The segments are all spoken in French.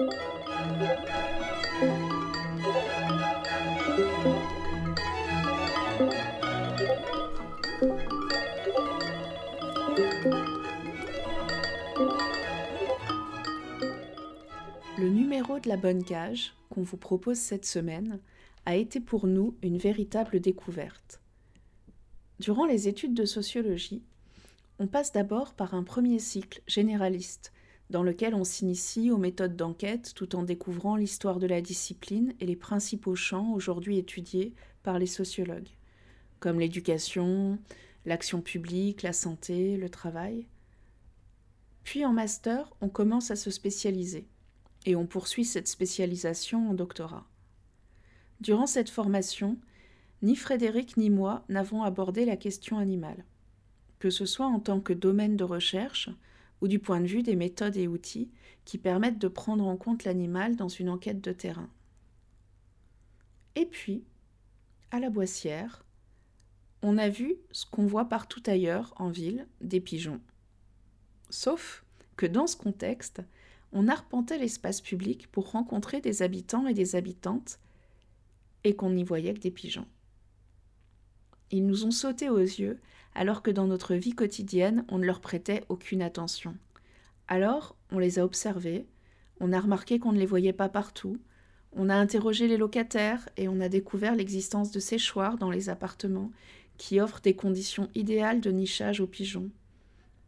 Le numéro de la bonne cage qu'on vous propose cette semaine a été pour nous une véritable découverte. Durant les études de sociologie, on passe d'abord par un premier cycle généraliste, dans lequel on s'initie aux méthodes d'enquête tout en découvrant l'histoire de la discipline et les principaux champs aujourd'hui étudiés par les sociologues, comme l'éducation, l'action publique, la santé, le travail. Puis en master, on commence à se spécialiser, et on poursuit cette spécialisation en doctorat. Durant cette formation, ni Frédéric ni moi n'avons abordé la question animale, que ce soit en tant que domaine de recherche ou du point de vue des méthodes et outils qui permettent de prendre en compte l'animal dans une enquête de terrain. Et puis, à la Boissière, on a vu ce qu'on voit partout ailleurs en ville, des pigeons. Sauf que dans ce contexte, on arpentait l'espace public pour rencontrer des habitants et des habitantes et qu'on n'y voyait que des pigeons. Ils nous ont sauté aux yeux alors que dans notre vie quotidienne on ne leur prêtait aucune attention. Alors on les a observés, on a remarqué qu'on ne les voyait pas partout, on a interrogé les locataires et on a découvert l'existence de séchoirs dans les appartements qui offrent des conditions idéales de nichage aux pigeons.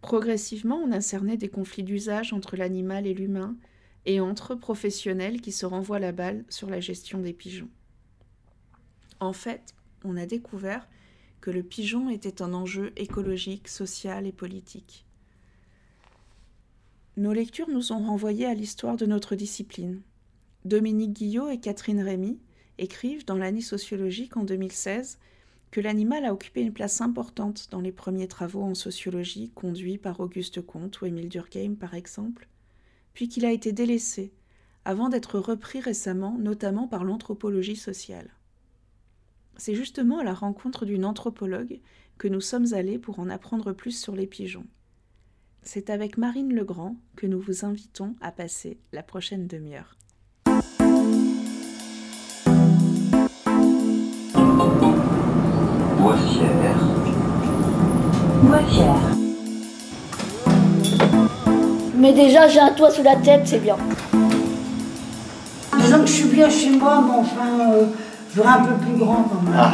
Progressivement, on a cerné des conflits d'usage entre l'animal et l'humain et entre professionnels qui se renvoient la balle sur la gestion des pigeons. En fait, on a découvert que le pigeon était un enjeu écologique, social et politique. Nos lectures nous ont renvoyés à l'histoire de notre discipline. Dominique Guillot et Catherine Rémy écrivent dans l'année sociologique en 2016 que l'animal a occupé une place importante dans les premiers travaux en sociologie conduits par Auguste Comte ou Émile Durkheim par exemple, puis qu'il a été délaissé avant d'être repris récemment notamment par l'anthropologie sociale. C'est justement à la rencontre d'une anthropologue que nous sommes allés pour en apprendre plus sur les pigeons. C'est avec Marine Legrand que nous vous invitons à passer la prochaine demi-heure. Mais déjà, j'ai un toit sous la tête, c'est bien. Disons que je suis bien chez moi, mais enfin, euh, je voudrais un peu plus grand quand même. Ah.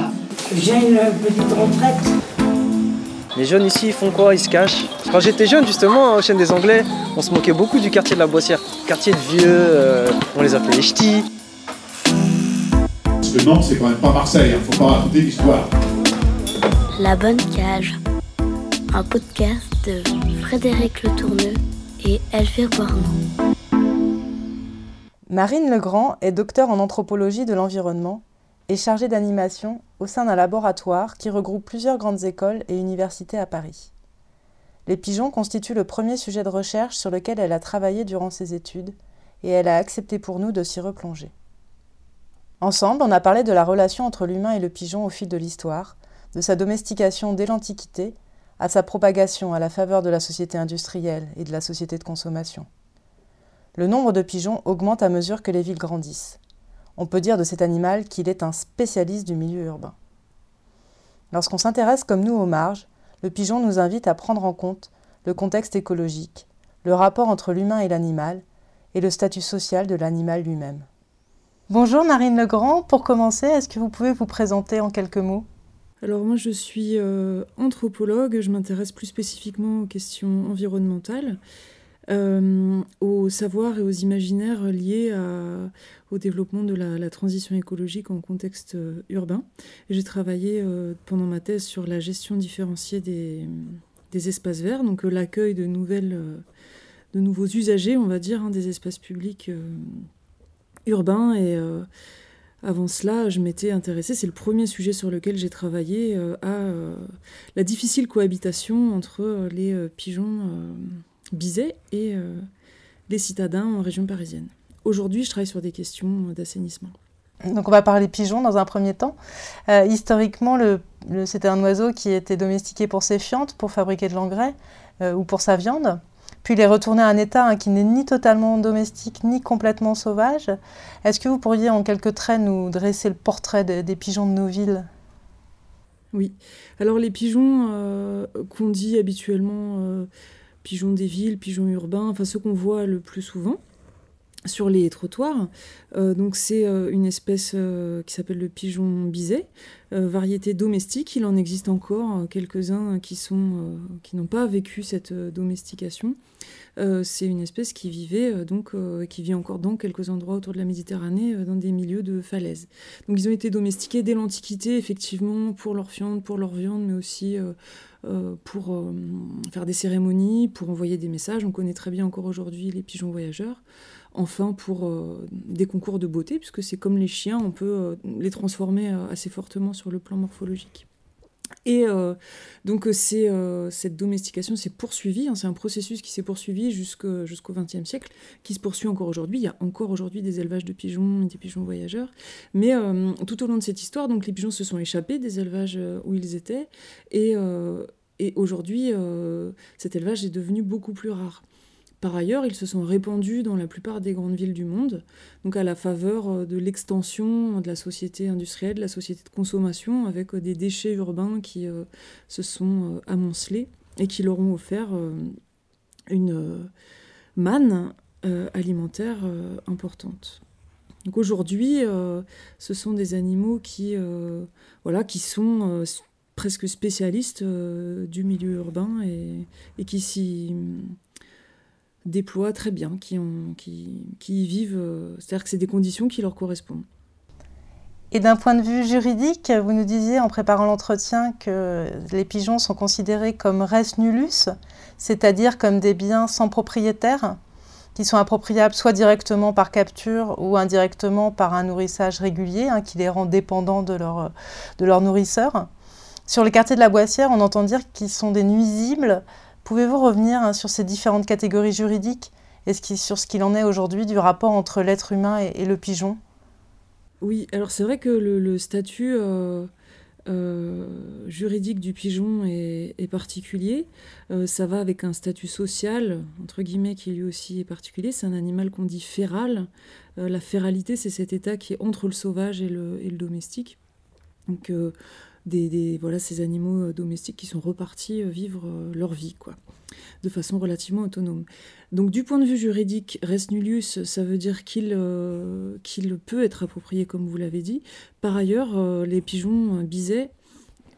J'ai une petite retraite. Les jeunes ici, ils font quoi? Ils se cachent? Quand j'étais jeune, justement, au chaîne des Anglais, on se moquait beaucoup du quartier de la Boissière. Quartier de vieux, euh, on les appelait les ch'tis. Parce que Nantes, c'est quand même pas Marseille, hein, faut pas raconter l'histoire. La Bonne Cage, un podcast de Frédéric Le Tourneux et Elvire Boirmont. Marine Legrand est docteur en anthropologie de l'environnement et chargée d'animation au sein d'un laboratoire qui regroupe plusieurs grandes écoles et universités à Paris. Les pigeons constituent le premier sujet de recherche sur lequel elle a travaillé durant ses études et elle a accepté pour nous de s'y replonger. Ensemble, on a parlé de la relation entre l'humain et le pigeon au fil de l'histoire, de sa domestication dès l'Antiquité à sa propagation à la faveur de la société industrielle et de la société de consommation. Le nombre de pigeons augmente à mesure que les villes grandissent. On peut dire de cet animal qu'il est un spécialiste du milieu urbain. Lorsqu'on s'intéresse comme nous aux marges, le pigeon nous invite à prendre en compte le contexte écologique, le rapport entre l'humain et l'animal, et le statut social de l'animal lui-même. Bonjour Marine Legrand, pour commencer, est-ce que vous pouvez vous présenter en quelques mots? Alors moi je suis euh, anthropologue, je m'intéresse plus spécifiquement aux questions environnementales, euh, aux savoirs et aux imaginaires liés au développement de la, transition écologique en contexte euh, urbain. J'ai travaillé pendant ma thèse sur la gestion différenciée des, espaces verts, donc l'accueil de, nouvelles, de nouveaux usagers, on va dire, hein, des espaces publics urbains et avant cela, je m'étais intéressée, c'est le premier sujet sur lequel j'ai travaillé, euh, à euh, la difficile cohabitation entre euh, les pigeons bisets et les citadins en région parisienne. Aujourd'hui, je travaille sur des questions d'assainissement. Donc on va parler pigeons dans un premier temps. historiquement, le, c'était un oiseau qui était domestiqué pour ses fientes, pour fabriquer de l'engrais ou pour sa viande. puis les retourner à un état hein, qui n'est ni totalement domestique ni complètement sauvage. Est-ce que vous pourriez en quelques traits nous dresser le portrait des, pigeons de nos villes? Oui. Alors les pigeons euh, qu'on dit habituellement euh, pigeons des villes, pigeons urbains, enfin ceux qu'on voit le plus souvent, sur les trottoirs. Euh, donc c'est euh, une espèce euh, qui s'appelle le pigeon biset, variété domestique. Il en existe encore quelques-uns qui qui n'ont pas vécu cette domestication. c'est une espèce qui vivait donc qui vit encore dans quelques endroits autour de la Méditerranée dans des milieux de falaises. Donc ils ont été domestiqués dès l'Antiquité effectivement pour leur viande, pour leur viande, mais aussi pour faire des cérémonies, pour envoyer des messages. On connaît très bien encore aujourd'hui les pigeons voyageurs enfin pour euh, des concours de beauté, puisque c'est comme les chiens, on peut euh, les transformer euh, assez fortement sur le plan morphologique. Et donc c'est, cette domestication s'est poursuivie, hein, c'est un processus qui s'est poursuivi jusqu'au XXe siècle, qui se poursuit encore aujourd'hui. Il y a encore aujourd'hui des élevages de pigeons et des pigeons voyageurs. Mais tout au long de cette histoire, donc les pigeons se sont échappés des élevages où ils étaient, et, et aujourd'hui, cet élevage est devenu beaucoup plus rare. Par ailleurs, ils se sont répandus dans la plupart des grandes villes du monde, donc à la faveur euh, de l'extension de la société industrielle, de la société de consommation, avec euh, des déchets urbains qui euh, se sont amoncelés et qui leur ont offert une manne alimentaire importante. Donc aujourd'hui, ce sont des animaux qui, voilà, qui sont presque spécialistes du milieu urbain et, et qui s'y déploient très bien, qui, qui y vivent. Euh, c'est-à-dire que c'est des conditions qui leur correspondent. Et d'un point de vue juridique, vous nous disiez en préparant l'entretien que les pigeons sont considérés comme res nullus, c'est-à-dire comme des biens sans propriétaire, qui sont appropriables soit directement par capture ou indirectement par un nourrissage régulier, hein, qui les rend dépendants de leur, de leur nourrisseur. Sur les quartiers de la Boissière, on entend dire qu'ils sont des nuisibles Pouvez-vous revenir hein, sur ces différentes catégories juridiques et sur ce qu'il en est aujourd'hui du rapport entre l'être humain et, le pigeon? Oui, alors c'est vrai que le, statut euh, euh, juridique du pigeon est, particulier. Euh, ça va avec un statut social, entre guillemets, qui lui aussi est particulier. C'est un animal qu'on dit féral. la féralité, c'est cet état qui est entre le sauvage et le, et domestique. Des, voilà, ces animaux euh, domestiques qui sont repartis euh, vivre euh, leur vie, quoi, de façon relativement autonome. Donc du point de vue juridique, res nullius, ça veut dire qu'il peut être approprié, comme vous l'avez dit. Par ailleurs, les pigeons bisets,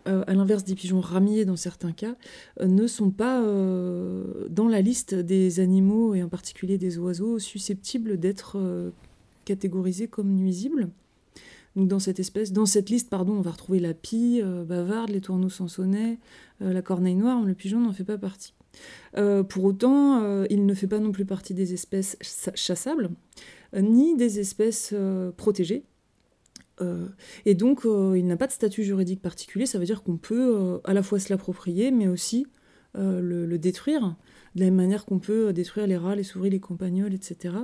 à l'inverse des pigeons ramiers dans certains cas, ne sont pas dans la liste des animaux, et en particulier des oiseaux, susceptibles d'être catégorisés comme nuisibles dans cette espèce, dans cette liste, pardon, on va retrouver la pie euh, bavarde, les tourneaux sansonnets, euh, la corneille noire. Le pigeon n'en fait pas partie. Euh, pour autant, il ne fait pas non plus partie des espèces chassables, ni des espèces protégées. et donc, il n'a pas de statut juridique particulier. Ça veut dire qu'on peut à la fois se l'approprier, mais aussi le, détruire, de la même manière qu'on peut détruire les rats, les souris, les campagnols, etc.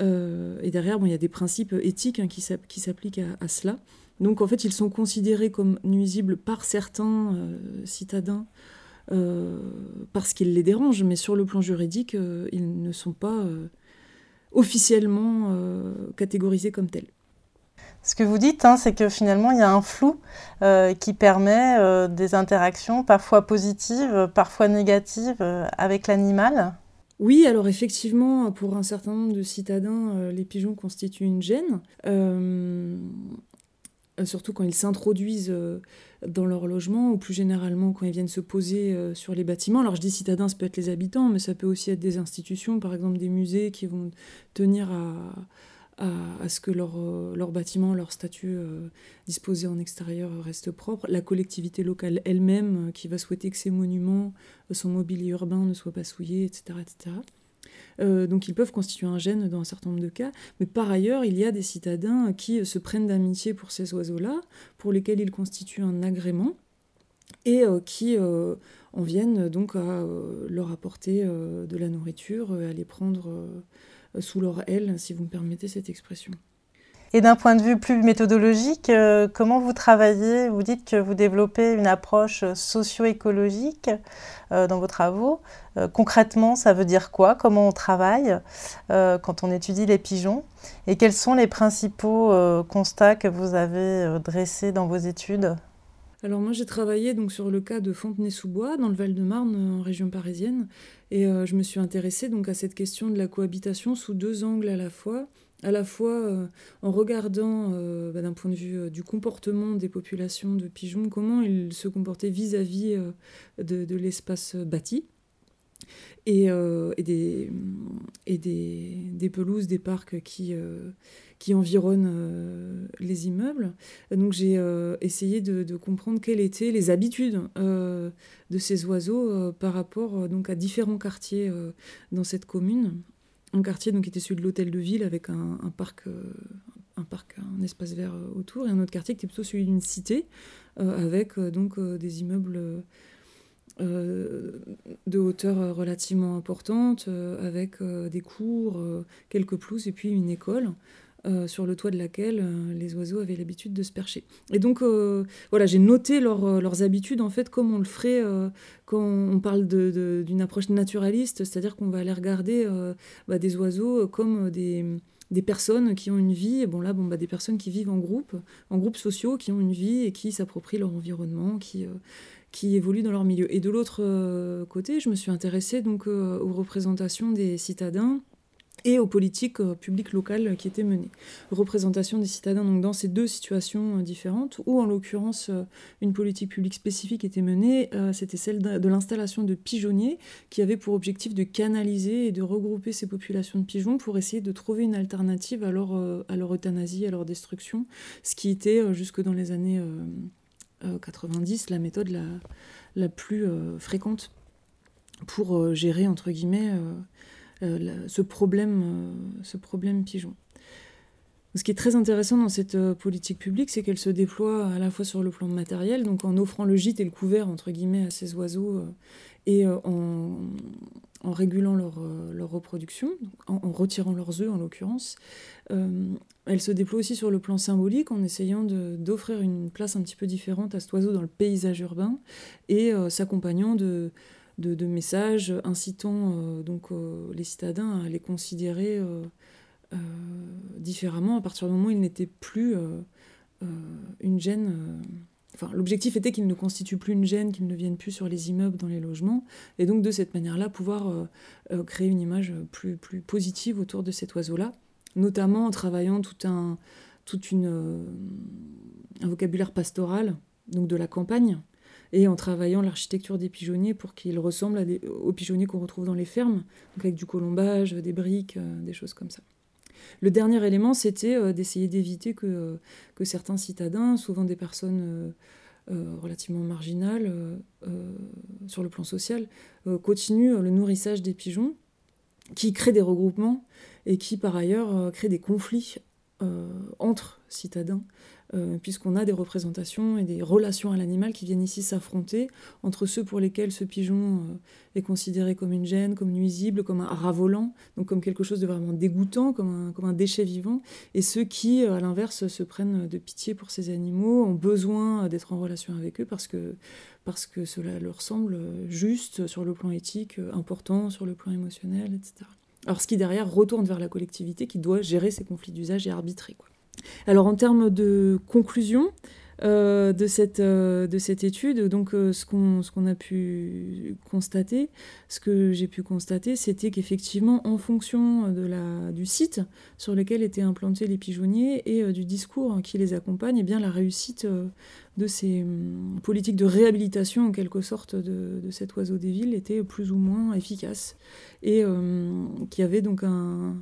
Euh, et derrière, bon, il y a des principes éthiques hein, qui s'appliquent à, cela. Donc en fait, ils sont considérés comme nuisibles par certains euh, citadins euh, parce qu'ils les dérangent, mais sur le plan juridique, ils ne sont pas officiellement catégorisés comme tels. Ce que vous dites, hein, c'est que finalement, il y a un flou qui permet des interactions parfois positives, parfois négatives avec l'animal. Oui, alors effectivement, pour un certain nombre de citadins, euh, les pigeons constituent une gêne. Euh, surtout quand ils s'introduisent euh, dans leur logement ou plus généralement quand ils viennent se poser sur les bâtiments. Alors je dis citadins, ça peut être les habitants, mais ça peut aussi être des institutions, par exemple des musées qui vont tenir à, à, ce que leur, euh, leur, bâtiment, leur statut euh, disposé en extérieur reste propre. La collectivité locale elle-même euh, qui va souhaiter que ces monuments, son mobilier urbain ne soit pas souillé, etc. etc. donc ils peuvent constituer un gène dans un certain nombre de cas, mais par ailleurs, il y a des citadins qui se prennent d'amitié pour ces oiseaux-là, pour lesquels ils constituent un agrément, et qui en viennent donc à leur apporter de la nourriture, à les prendre sous leur aile, si vous me permettez cette expression. Et d'un point de vue plus méthodologique, euh, comment vous travaillez? Vous dites que vous développez une approche socio-écologique euh, dans vos travaux. Euh, concrètement, ça veut dire quoi? Comment on travaille quand on étudie les pigeons? Et quels sont les principaux constats que vous avez dressés dans vos études? Alors moi j'ai travaillé donc sur le cas de Fontenay-sous-Bois dans le Val-de-Marne en région parisienne et je me suis intéressée donc à cette question de la cohabitation sous deux angles à la fois à la fois euh, en regardant euh, bah, d'un point de vue euh, du comportement des populations de pigeons, comment ils se comportaient vis-à-vis de, l'espace bâti. Et, des, et des, pelouses, des parcs qui, qui environnent les immeubles. Donc j'ai essayé de, comprendre quelles étaient les habitudes de ces oiseaux par rapport donc, à différents quartiers dans cette commune un quartier donc, qui était celui de l'hôtel de ville avec un, parc, euh, un parc, un espace vert euh, autour, et un autre quartier qui était plutôt celui d'une cité euh, avec donc des immeubles de hauteur relativement importante, avec des cours, quelques pelouses et puis une école. Euh, sur le toit de laquelle euh, les oiseaux avaient l'habitude de se percher. Et donc, euh, voilà, j'ai noté leurs habitudes, en fait, comme on le ferait quand on parle d'une approche naturaliste, c'est-à-dire qu'on va aller regarder bah, des oiseaux comme des, des, personnes qui ont une vie, et bon là, bon, bah, des personnes qui vivent en groupe, en groupes sociaux, qui ont une vie et qui s'approprient leur environnement, qui qui évoluent dans leur milieu. Et de l'autre côté, je me suis intéressée donc aux représentations des citadins et aux politiques euh, publiques locales qui étaient menées. Représentation des citadins donc dans ces deux situations euh, différentes, où en l'occurrence euh, une politique publique spécifique était menée, c'était celle de l'installation de pigeonniers qui avait pour objectif de canaliser et de regrouper ces populations de pigeons pour essayer de trouver une alternative à leur, à leur euthanasie, à leur destruction, ce qui était jusque dans les années 90 la méthode la, la plus fréquente pour gérer entre guillemets euh, ce, problème, euh, ce problème pigeon. Ce qui est très intéressant dans cette euh, politique publique, c'est qu'elle se déploie à la fois sur le plan matériel, donc en offrant le gîte et le couvert, entre guillemets, à ces oiseaux, et en, en, régulant leur, reproduction, en, retirant leurs œufs en l'occurrence. elle se déploie aussi sur le plan symbolique, en essayant d'offrir une place un petit peu différente à cet oiseau dans le paysage urbain, et s'accompagnant de messages incitant euh, donc euh, les citadins à les considérer euh, différemment à partir du moment où ils n'étaient plus une gêne. Enfin, l'objectif était qu'ils ne constituent plus une gêne, qu'ils ne viennent plus sur les immeubles, dans les logements, et donc de cette manière-là pouvoir créer une image plus, plus positive autour de cet oiseau-là, notamment en travaillant tout un, une, un vocabulaire pastoral, donc de la campagne, et en travaillant l'architecture des pigeonniers pour qu'ils ressemblent aux pigeonniers qu'on retrouve dans les fermes, avec du colombage, des briques, euh, des choses comme ça. Le dernier élément, c'était euh, d'essayer d'éviter que, euh, que certains citadins, souvent des personnes relativement marginales sur le plan social, continuent le nourrissage des pigeons, qui créent des regroupements et qui par ailleurs créent des conflits entre citadins euh, puisqu'on a des représentations et des relations à l'animal qui viennent ici s'affronter entre ceux pour lesquels ce pigeon euh, est considéré comme une gêne, comme nuisible, comme un ravolant, donc comme quelque chose de vraiment dégoûtant, comme un, comme un déchet vivant, et ceux qui, euh, à l'inverse, se prennent de pitié pour ces animaux, ont besoin d'être en relation avec eux parce que, parce que cela leur semble juste sur le plan éthique, important sur le plan émotionnel, etc. Alors ce qui derrière retourne vers la collectivité qui doit gérer ces conflits d'usage et arbitrer. Quoi. Alors en termes de conclusion euh, de, cette, euh, de cette étude, donc euh, ce qu'on a pu constater, ce que j'ai pu constater, c'était qu'effectivement, en fonction de la, du site sur lequel étaient implantés les pigeonniers et du discours qui les accompagne, eh bien, la réussite de ces hum, politiques de réhabilitation en quelque sorte de, de, cet oiseau des villes était plus ou moins efficace et qui avait donc un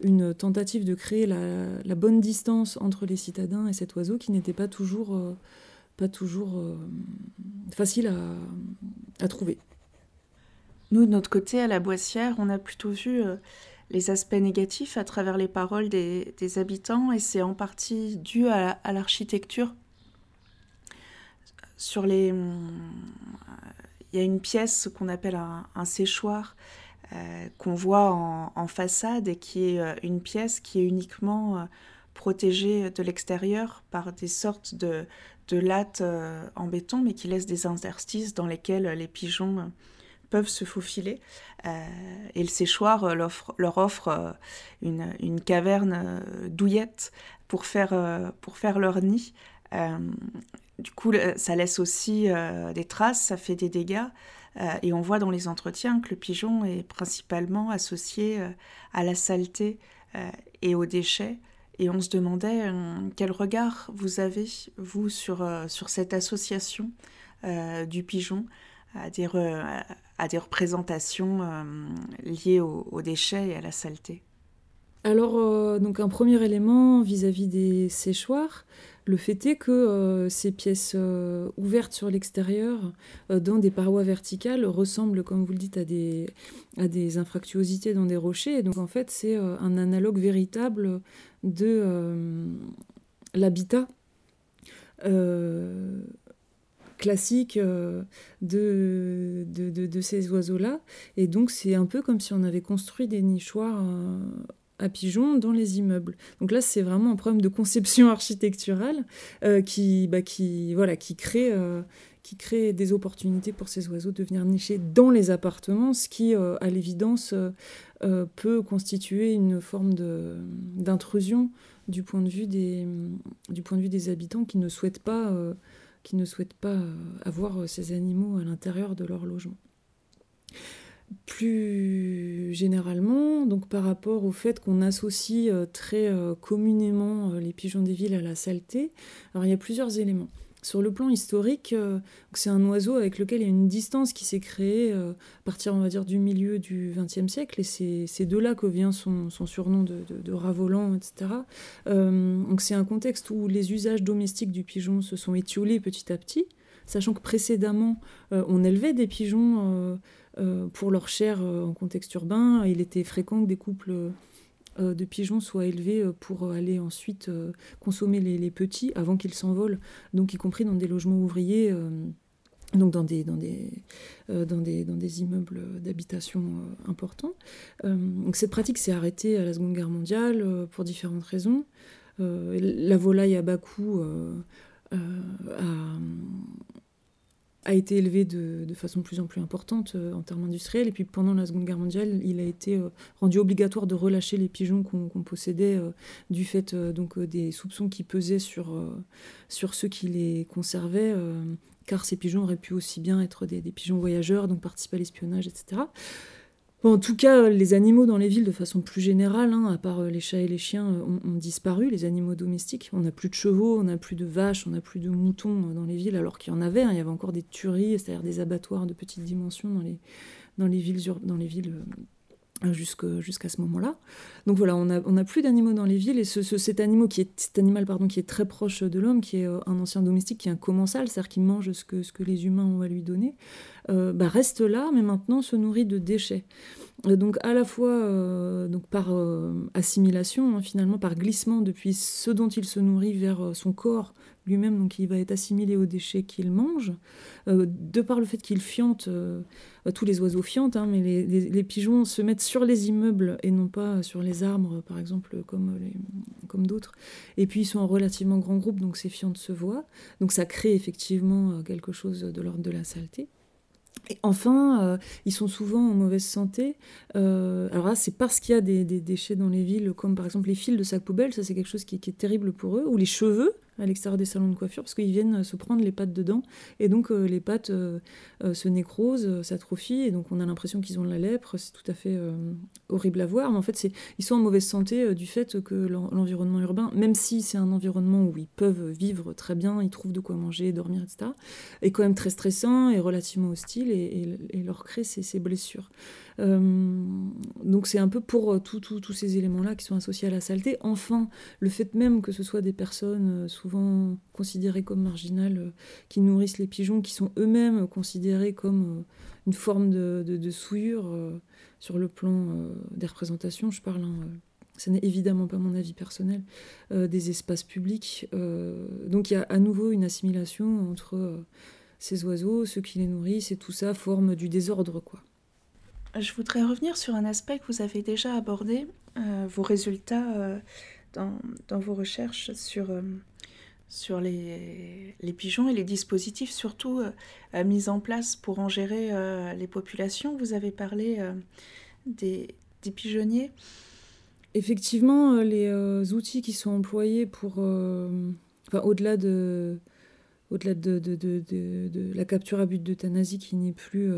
une tentative de créer la, bonne distance entre les citadins et cet oiseau qui n'était pas toujours, euh, pas toujours euh, facile à, trouver. Nous, de notre côté, à la Boissière, on a plutôt vu euh, les aspects négatifs à travers les paroles des, habitants, et c'est en partie dû à, l'architecture. Sur les, il y a une pièce qu'on appelle un séchoir euh, qu'on voit en, façade et qui est euh, une pièce qui est uniquement euh, protégés de l'extérieur par des sortes de, lattes en béton, mais qui laissent des interstices dans lesquels les pigeons peuvent se faufiler. et le séchoir leur, offre une, une, caverne douillette pour faire, pour faire leur nid. du coup, ça laisse aussi des traces, ça fait des dégâts. Euh, et on voit dans les entretiens que le pigeon est principalement associé euh, à la saleté euh, et aux déchets. Et on se demandait quel regard vous avez, vous, sur, sur cette association du pigeon à des, à des représentations liées aux, déchets et à la saleté? Alors, donc un premier élément vis-à-vis -vis des séchoirs, le fait est que euh, ces pièces euh, ouvertes sur l'extérieur, euh, dans des parois verticales, ressemblent, comme vous le dites, à des, à des infractuosités dans des rochers. Et donc en fait, c'est un analogue véritable de l'habitat classique de, ces oiseaux-là. Et donc c'est un peu comme si on avait construit des nichoirs à pigeons dans les immeubles. Donc là, c'est vraiment un problème de conception architecturale euh, qui, bah, qui, voilà, qui, crée, euh, qui crée des opportunités pour ces oiseaux de venir nicher dans les appartements, ce qui, euh, à l'évidence, peut constituer une forme d'intrusion du, point de vue des, habitants qui ne souhaitent pas avoir ces animaux à l'intérieur de leur logement. Plus généralement, donc par rapport au fait qu'on associe euh, très euh, communément euh, les pigeons des villes à la saleté, alors il y a plusieurs éléments. Sur le plan historique, c'est un oiseau avec lequel il y a une distance qui s'est créée à partir, on va dire, du milieu du XXe siècle, et c'est de là que vient son, surnom de, de, etc. donc c'est un contexte où les usages domestiques du pigeon se sont étiolés petit à petit, sachant que précédemment, on élevait des pigeons euh, pour leur chair euh, en contexte urbain. Il était fréquent que des couples euh, de pigeons soient élevés pour aller ensuite consommer les, petits avant qu'ils s'envolent, donc y compris dans des logements ouvriers. donc dans des, dans des, dans des, immeubles d'habitation importants. cette pratique s'est arrêtée à la Seconde Guerre mondiale pour différentes raisons. la volaille à bas coût a, a été élevé de, façon plus en plus importante euh, en termes industriels. Et puis pendant la Seconde Guerre mondiale, il a été euh, rendu obligatoire de relâcher les pigeons qu'on possédait euh, du fait donc des soupçons qui pesaient sur, ceux qui les conservaient, car ces pigeons auraient pu aussi bien être des pigeons voyageurs, donc participer à l'espionnage, etc en tout cas, les animaux dans les villes, de façon plus générale, hein, à part euh, les chats et les chiens, euh, ont, disparu, les animaux domestiques. On n'a plus de chevaux, on n'a plus de vaches, on n'a plus de moutons euh, dans les villes, alors qu'il y en avait. Hein. Il y avait encore des tueries, c'est-à-dire des abattoirs de petite dimension dans les, villes, jusqu'à ce moment-là. Donc voilà, on n'a plus d'animaux dans les villes et ce, cet, animal qui est, pardon, qui est très proche de l'homme, qui est un ancien domestique, qui est un commensal, c'est-à-dire qui mange ce que les humains ont à lui donner, euh, bah, reste là, mais maintenant se nourrit de déchets. Euh, donc à la fois euh, donc par assimilation, hein, finalement par glissement depuis ce dont il se nourrit vers son corps lui-même, donc il va être assimilé aux déchets qu'il mange, de par le fait qu'il fiente, tous les oiseaux fiantent, hein, mais les, pigeons se mettent sur les immeubles et non pas sur les arbres, par exemple, comme, comme d'autres. Et puis ils sont en relativement grand groupe, donc ces fientes se voient. Donc ça crée effectivement quelque chose de l'ordre de la saleté. Enfin, euh, ils sont souvent en mauvaise santé. Euh, alors là, c'est parce qu'il y a des, déchets dans les villes, comme par exemple les fils de sac poubelle, ça c'est quelque chose qui, est terrible pour eux, ou les cheveux à l'extérieur des salons de coiffure, parce qu'ils viennent se prendre les pattes dedans, et donc euh, les pattes se nécrosent, s'atrophient, et donc on a l'impression qu'ils ont de la lèpre, c'est tout à fait horrible à voir, mais en fait, ils sont en mauvaise santé du fait que l'environnement urbain, même si c'est un environnement où ils peuvent vivre très bien, ils trouvent de quoi manger, dormir, etc., est quand même très stressant et relativement hostile, et, leur créer ces, blessures. Euh, donc c'est un peu pour euh, tous ces éléments-là qui sont associés à la saleté. Enfin, le fait même que ce soit des personnes euh, souvent considérées comme marginales qui nourrissent les pigeons, qui sont eux-mêmes considérés comme une forme de, souillure sur le plan des représentations, je parle. Hein, ce n'est évidemment pas mon avis personnel, des espaces publics. donc il y a à nouveau une assimilation entre ces oiseaux, ceux qui les nourrissent et tout ça forme du désordre, quoi. Je voudrais revenir sur un aspect que vous avez déjà abordé, euh, vos résultats euh, dans, vos recherches sur, sur les, pigeons et les dispositifs surtout mis en place pour en gérer les populations. Vous avez parlé des, pigeonniers. Effectivement, les outils qui sont employés pour... Enfin, au-delà de au-delà de, de, de, de, la capture à but d'euthanasie qui n'est plus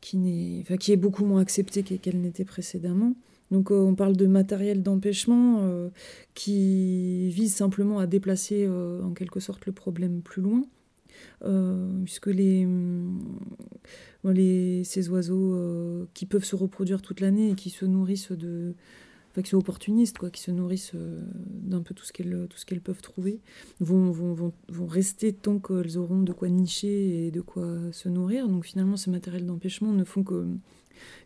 qui, n'est, enfin, qui est beaucoup moins acceptée qu'elle n'était précédemment. Donc euh, on parle de matériel d'empêchement euh, qui vise simplement à déplacer euh, en quelque sorte le problème plus loin, puisque les, les, ces oiseaux qui peuvent se reproduire toute l'année et qui se nourrissent de, qui sont opportunistes, quoi, qui se nourrissent euh, d'un peu tout ce qu'elles tout ce qu'elles peuvent trouver, vont, vont, vont, vont rester tant qu'elles auront de quoi nicher et de quoi se nourrir. Donc finalement, ces matériels d'empêchement ne font que,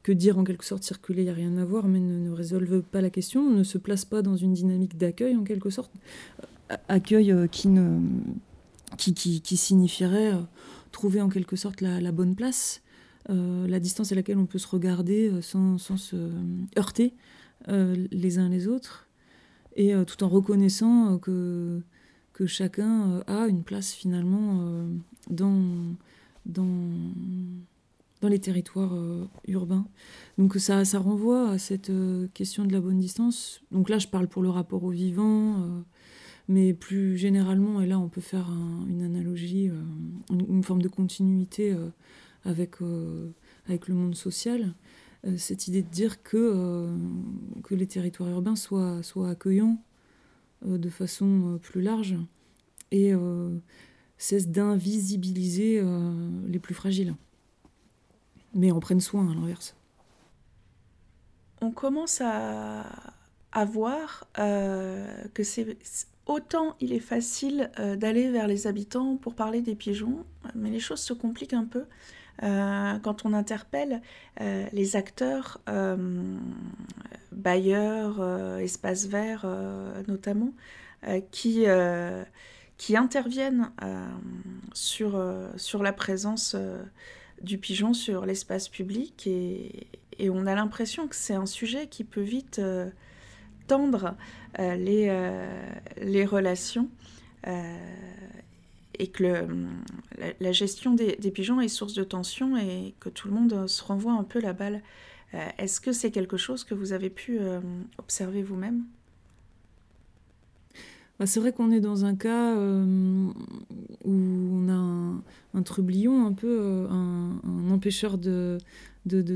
que dire en quelque sorte circuler, il n'y a rien à voir, mais ne, résolvent pas la question, ne se placent pas dans une dynamique d'accueil en quelque sorte, accueil euh, qui, ne, qui, qui, qui signifierait euh, trouver en quelque sorte la, bonne place. la distance à laquelle on peut se regarder sans, sans se heurter euh, les uns les autres, et euh, tout en reconnaissant euh, que, que chacun a une place finalement dans, dans, dans les territoires urbains. Donc ça, ça renvoie à cette question de la bonne distance. Donc là, je parle pour le rapport au vivant, mais plus généralement, et là, on peut faire une analogie, une, forme de continuité avec, avec le monde social. Euh, cette idée de dire que, euh, que les territoires urbains soient, soient accueillants euh, de façon plus large et cessent d'invisibiliser les plus fragiles. Mais en prennent soin à l'inverse. On commence à, à voir que c'est autant il est facile d'aller vers les habitants pour parler des pigeons, mais les choses se compliquent un peu euh, quand on interpelle euh, les acteurs, euh, bailleurs, espaces verts notamment, qui, qui interviennent sur, sur la présence du pigeon sur l'espace public et, on a l'impression que c'est un sujet qui peut vite tendre les, les relations et que la, gestion des, pigeons est source de tension et que tout le monde se renvoie un peu la balle. Euh, est-ce que c'est quelque chose que vous avez pu euh, observer vous-même? Bah, C'est vrai qu'on est dans un cas euh, où on a un, un trublion, un peu un, empêcheur de,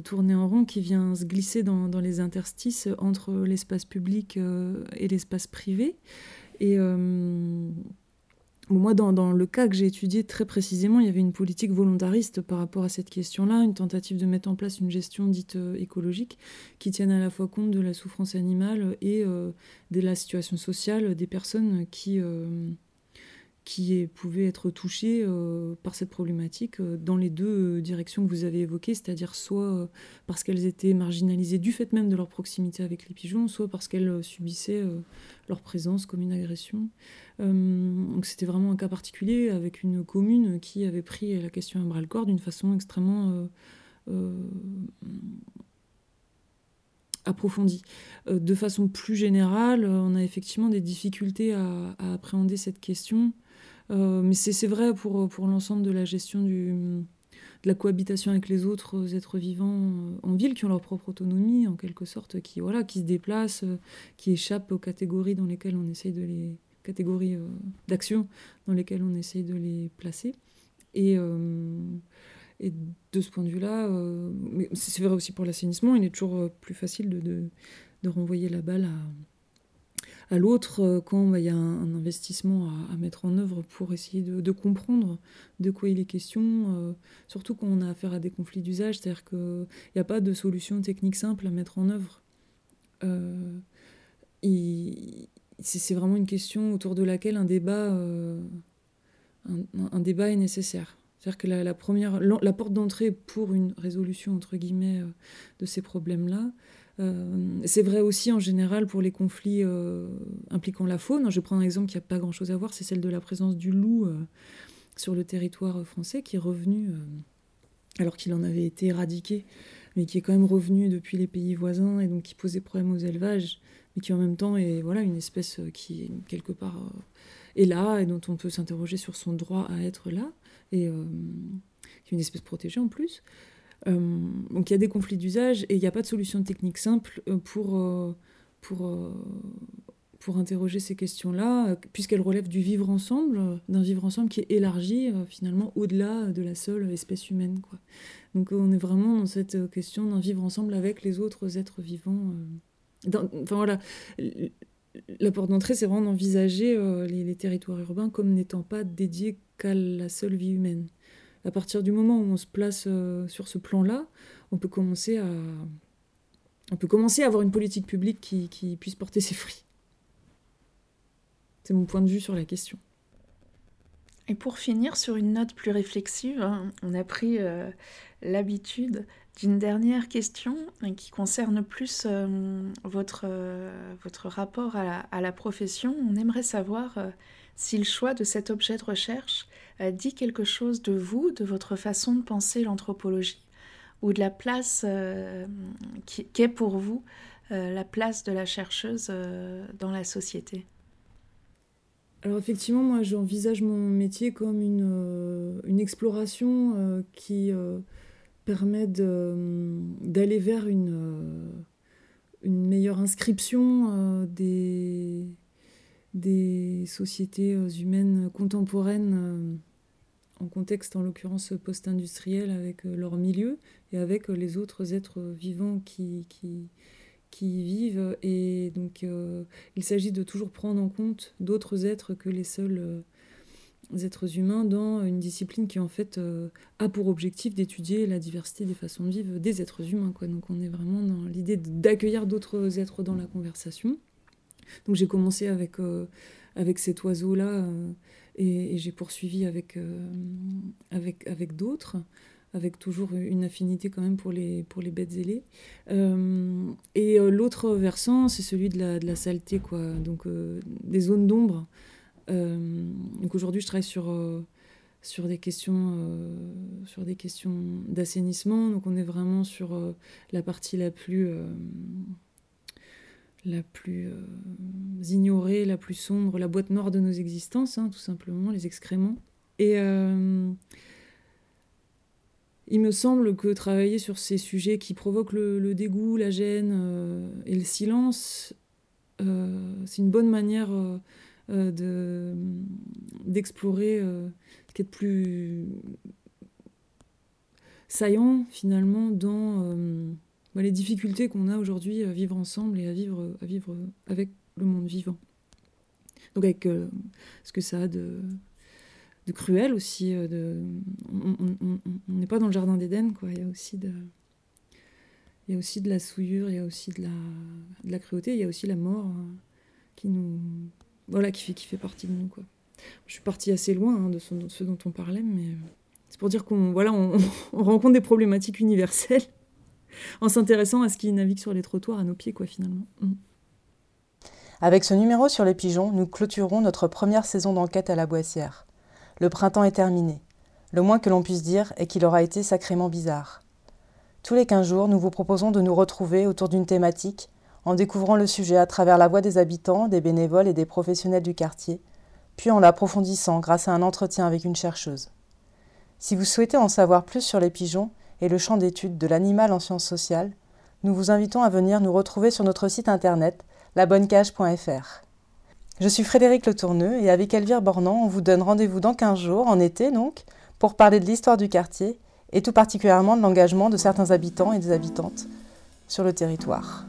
tourner en rond qui vient se glisser dans, dans les interstices entre l'espace public et l'espace privé. Et moi, dans, le cas que j'ai étudié très précisément, il y avait une politique volontariste par rapport à cette question-là, une tentative de mettre en place une gestion dite euh, écologique qui tienne à la fois compte de la souffrance animale et euh, de la situation sociale des personnes qui, euh, qui pouvaient être touchées par cette problématique dans les deux directions que vous avez évoquées, c'est-à-dire soit parce qu'elles étaient marginalisées du fait même de leur proximité avec les pigeons, soit parce qu'elles subissaient leur présence comme une agression. Donc c'était vraiment un cas particulier avec une commune qui avait pris la question à bras-le-corps d'une façon extrêmement approfondie. de façon plus générale, on a effectivement des difficultés à appréhender cette question euh, mais c'est vrai pour, pour l'ensemble de la gestion de la cohabitation avec les autres êtres vivants euh, en ville qui ont leur propre autonomie, en quelque sorte, qui, voilà, qui se déplacent, euh, qui échappent aux catégories dans lesquelles on essaye de les catégories d'action dans lesquelles on essaye de les placer. Et, et de ce point de vue-là, mais c'est vrai aussi pour l'assainissement, il est toujours plus facile de, de, renvoyer la balle à, l'autre euh, quand bah, il y a un, investissement à, mettre en œuvre pour essayer de, comprendre de quoi il est question, euh, surtout quand on a affaire à des conflits d'usage, c'est-à-dire qu'il n'y a pas de solution technique simple à mettre en œuvre. Euh, c'est vraiment une question autour de laquelle un débat, un, débat est nécessaire. C'est-à-dire que la, première, la porte d'entrée pour une résolution, entre guillemets, de ces problèmes-là, euh, c'est vrai aussi en général pour les conflits euh, impliquant la faune. Je prends un exemple qui n'a pas grand-chose à voir, c'est celle de la présence du loup euh, sur le territoire français qui est revenu, alors qu'il en avait été éradiqué, mais qui est quand même revenu depuis les pays voisins et donc qui posait problème aux élevages mais qui en même temps est voilà, une espèce qui, quelque part, est là et dont on peut s'interroger sur son droit à être là, et qui est une espèce protégée en plus. donc il y a des conflits d'usage et il n'y a pas de solution technique simple pour, pour, pour interroger ces questions-là, euh, puisqu'elles relèvent du vivre ensemble, euh, d'un vivre ensemble qui est élargi euh, finalement au-delà de la seule espèce humaine. Quoi. Donc on est vraiment dans cette question d'un vivre ensemble avec les autres êtres vivants. enfin voilà, la porte d'entrée, c'est vraiment d'envisager les, territoires urbains comme n'étant pas dédiés qu'à la seule vie humaine. À partir du moment où on se place sur ce plan-là, on peut commencer à on peut commencer à avoir une politique publique qui, qui puisse porter ses fruits. C'est mon point de vue sur la question. Et pour finir sur une note plus réflexive, hein, on a pris euh, l'habitude d'une dernière question hein, qui concerne plus euh, votre, euh, votre rapport à la, profession. On aimerait savoir si le choix de cet objet de recherche dit quelque chose de vous, de votre façon de penser l'anthropologie, ou de la place qu'est pour vous la place de la chercheuse dans la société. Alors effectivement, moi j'envisage mon métier comme une, euh, exploration euh, qui euh, permet d'aller vers une, meilleure inscription des, sociétés humaines contemporaines en contexte en l'occurrence post-industriel avec leur milieu et avec les autres êtres vivants qui, qui vivent. Et donc, euh, il s'agit de toujours prendre en compte d'autres êtres que les seuls euh, êtres humains dans une discipline qui, en fait, euh, a pour objectif d'étudier la diversité des façons de vivre des êtres humains. Quoi. Donc, on est vraiment dans l'idée d'accueillir d'autres êtres dans la conversation. Donc, j'ai commencé avec, avec cet oiseau-là et, et j'ai poursuivi avec, avec, avec d'autres avec toujours une affinité quand même pour les, pour les bêtes ailées. Euh, et euh, l'autre versant, c'est celui de la, de la saleté, quoi. Donc euh, des zones d'ombre. donc aujourd'hui, je travaille sur, sur des questions, sur des questions d'assainissement. Donc on est vraiment sur la partie la plus la plus ignorée, la plus sombre, la boîte noire de nos existences, hein, tout simplement, les excréments. Et il me semble que travailler sur ces sujets qui provoquent le, dégoût, la gêne euh, et le silence, euh, c'est une bonne manière euh, de, d'explorer ce qui est de plus saillant finalement dans bah, les difficultés qu'on a aujourd'hui à vivre ensemble et à vivre, à vivre avec le monde vivant. Donc avec ce que ça a de de cruel aussi. Euh. On n'est pas dans le jardin d'Éden, quoi. Il y a aussi de. La souillure, il y a aussi de la, cruauté, il y a aussi la mort euh, qui nous. Voilà, qui fait, partie de nous, quoi. Je suis partie assez loin hein, de, ce, dont on parlait, mais c'est pour dire qu'on voilà, on, rencontre des problématiques universelles en s'intéressant à ce qui navigue sur les trottoirs à nos pieds, quoi, finalement. Mm. Avec ce numéro sur les pigeons, nous clôturons notre première saison d'enquête à la Boissière. Le printemps est terminé. Le moins que l'on puisse dire est qu'il aura été sacrément bizarre. Tous les quinze jours, nous vous proposons de nous retrouver autour d'une thématique, en découvrant le sujet à travers la voix des habitants, des bénévoles et des professionnels du quartier, puis en l'approfondissant grâce à un entretien avec une chercheuse. Si vous souhaitez en savoir plus sur les pigeons et le champ d'étude de l'animal en sciences sociales, nous vous invitons à venir nous retrouver sur notre site internet labonnecage.fr. Je suis Frédéric Le Tourneux et avec Elvire Bornand, on vous donne rendez-vous dans 15 jours, en été donc, pour parler de l'histoire du quartier et tout particulièrement de l'engagement de certains habitants et des habitantes sur le territoire.